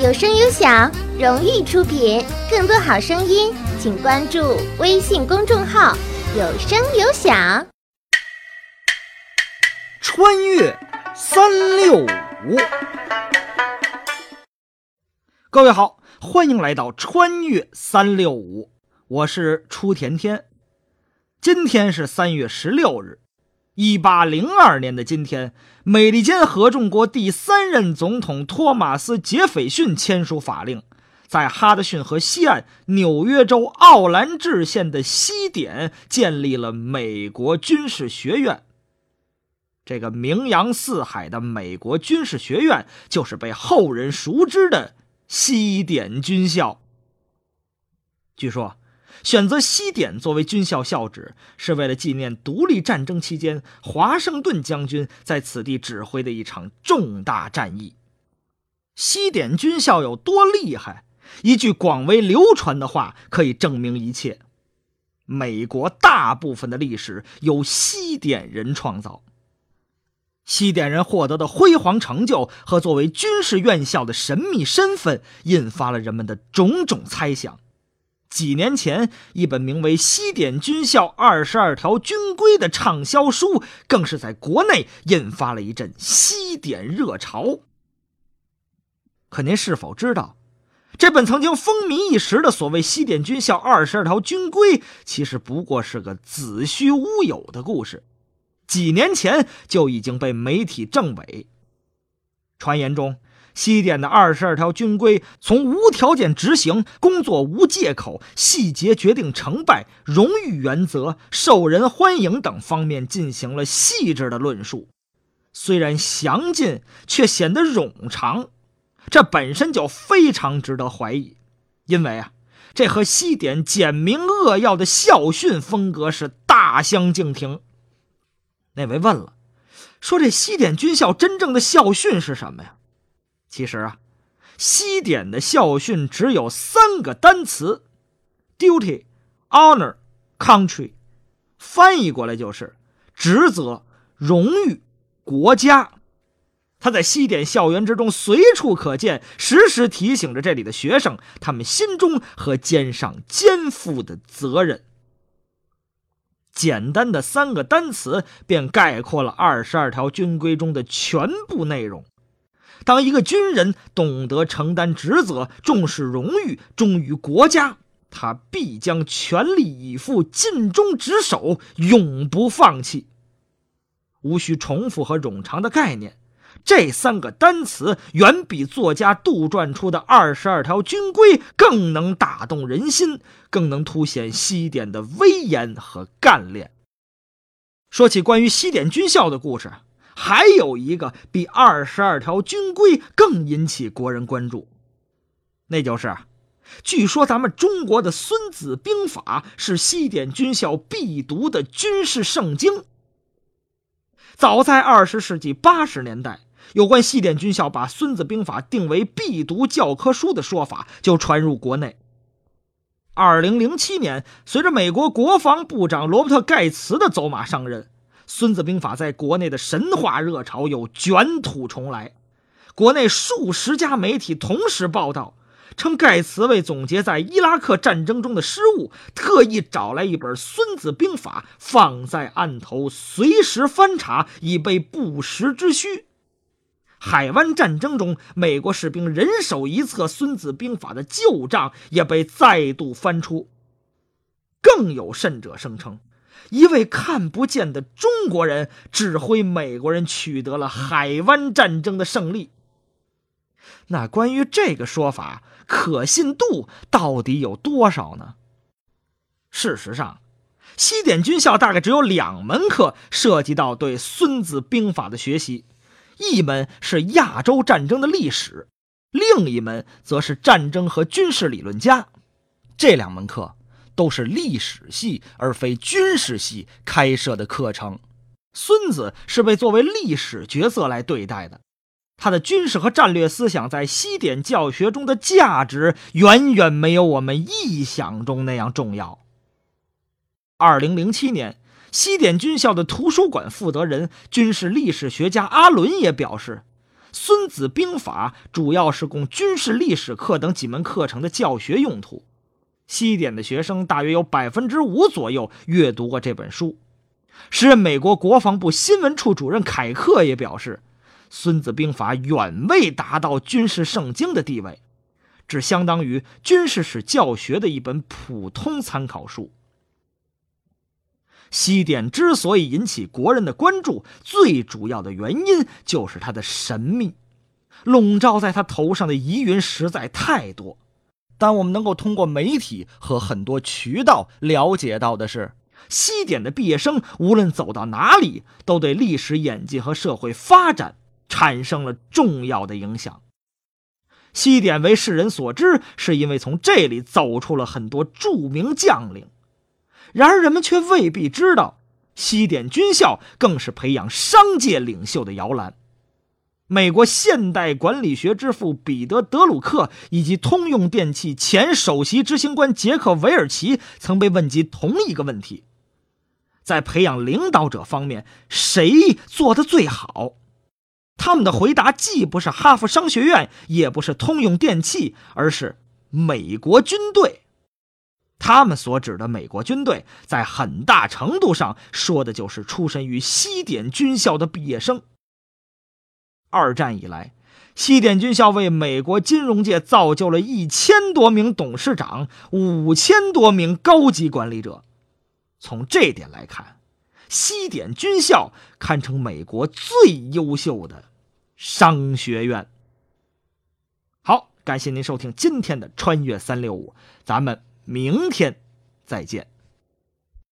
有声有响，荣誉出品。更多好声音，请关注微信公众号“有声有响”。穿越三六五，各位好，欢迎来到穿越三六五，我是初甜甜。今天是三月十六日。一八零二年的今天，美利坚合众国第三任总统托马斯·杰斐逊签署法令，在哈德逊河西岸纽约州奥兰治县的西点建立了美国军事学院。这个名扬四海的美国军事学院，就是被后人熟知的西点军校。据说。选择西点作为军校校址，是为了纪念独立战争期间华盛顿将军在此地指挥的一场重大战役。西点军校有多厉害？一句广为流传的话可以证明一切：美国大部分的历史由西点人创造。西点人获得的辉煌成就和作为军事院校的神秘身份，引发了人们的种种猜想。几年前，一本名为《西点军校二十二条军规》的畅销书，更是在国内引发了一阵西点热潮。可您是否知道，这本曾经风靡一时的所谓《西点军校二十二条军规》，其实不过是个子虚乌有的故事，几年前就已经被媒体证伪。传言中。西点的二十二条军规，从无条件执行、工作无借口、细节决定成败、荣誉原则、受人欢迎等方面进行了细致的论述。虽然详尽，却显得冗长，这本身就非常值得怀疑。因为啊，这和西点简明扼要的校训风格是大相径庭。那位问了，说这西点军校真正的校训是什么呀？其实啊，西点的校训只有三个单词：duty、honor、country。翻译过来就是职责、荣誉、国家。他在西点校园之中随处可见，时时提醒着这里的学生，他们心中和肩上肩负的责任。简单的三个单词便概括了二十二条军规中的全部内容。当一个军人懂得承担职责、重视荣誉、忠于国家，他必将全力以赴、尽忠职守，永不放弃。无需重复和冗长的概念，这三个单词远比作家杜撰出的二十二条军规更能打动人心，更能凸显西点的威严和干练。说起关于西点军校的故事。还有一个比二十二条军规更引起国人关注，那就是，据说咱们中国的《孙子兵法》是西点军校必读的军事圣经。早在二十世纪八十年代，有关西点军校把《孙子兵法》定为必读教科书的说法就传入国内。二零零七年，随着美国国防部长罗伯特·盖茨的走马上任。《孙子兵法》在国内的神话热潮又卷土重来，国内数十家媒体同时报道，称盖茨为总结在伊拉克战争中的失误，特意找来一本《孙子兵法》放在案头，随时翻查，以备不时之需。海湾战争中，美国士兵人手一册《孙子兵法》的旧账也被再度翻出。更有甚者声称。一位看不见的中国人指挥美国人取得了海湾战争的胜利。那关于这个说法可信度到底有多少呢？事实上，西点军校大概只有两门课涉及到对《孙子兵法》的学习，一门是亚洲战争的历史，另一门则是战争和军事理论家。这两门课。都是历史系而非军事系开设的课程，孙子是被作为历史角色来对待的，他的军事和战略思想在西点教学中的价值远远没有我们臆想中那样重要。二零零七年，西点军校的图书馆负责人、军事历史学家阿伦也表示，孙子兵法》主要是供军事历史课等几门课程的教学用途。西点的学生大约有百分之五左右阅读过这本书。时任美国国防部新闻处主任凯克也表示，《孙子兵法》远未达到军事圣经的地位，只相当于军事史教学的一本普通参考书。西点之所以引起国人的关注，最主要的原因就是它的神秘，笼罩在他头上的疑云实在太多。但我们能够通过媒体和很多渠道了解到的是，西点的毕业生无论走到哪里，都对历史演进和社会发展产生了重要的影响。西点为世人所知，是因为从这里走出了很多著名将领。然而，人们却未必知道，西点军校更是培养商界领袖的摇篮。美国现代管理学之父彼得·德鲁克以及通用电气前首席执行官杰克·韦尔奇曾被问及同一个问题：在培养领导者方面，谁做的最好？他们的回答既不是哈佛商学院，也不是通用电气，而是美国军队。他们所指的美国军队，在很大程度上说的就是出身于西点军校的毕业生。二战以来，西点军校为美国金融界造就了一千多名董事长、五千多名高级管理者。从这点来看，西点军校堪称美国最优秀的商学院。好，感谢您收听今天的《穿越三六五》，咱们明天再见。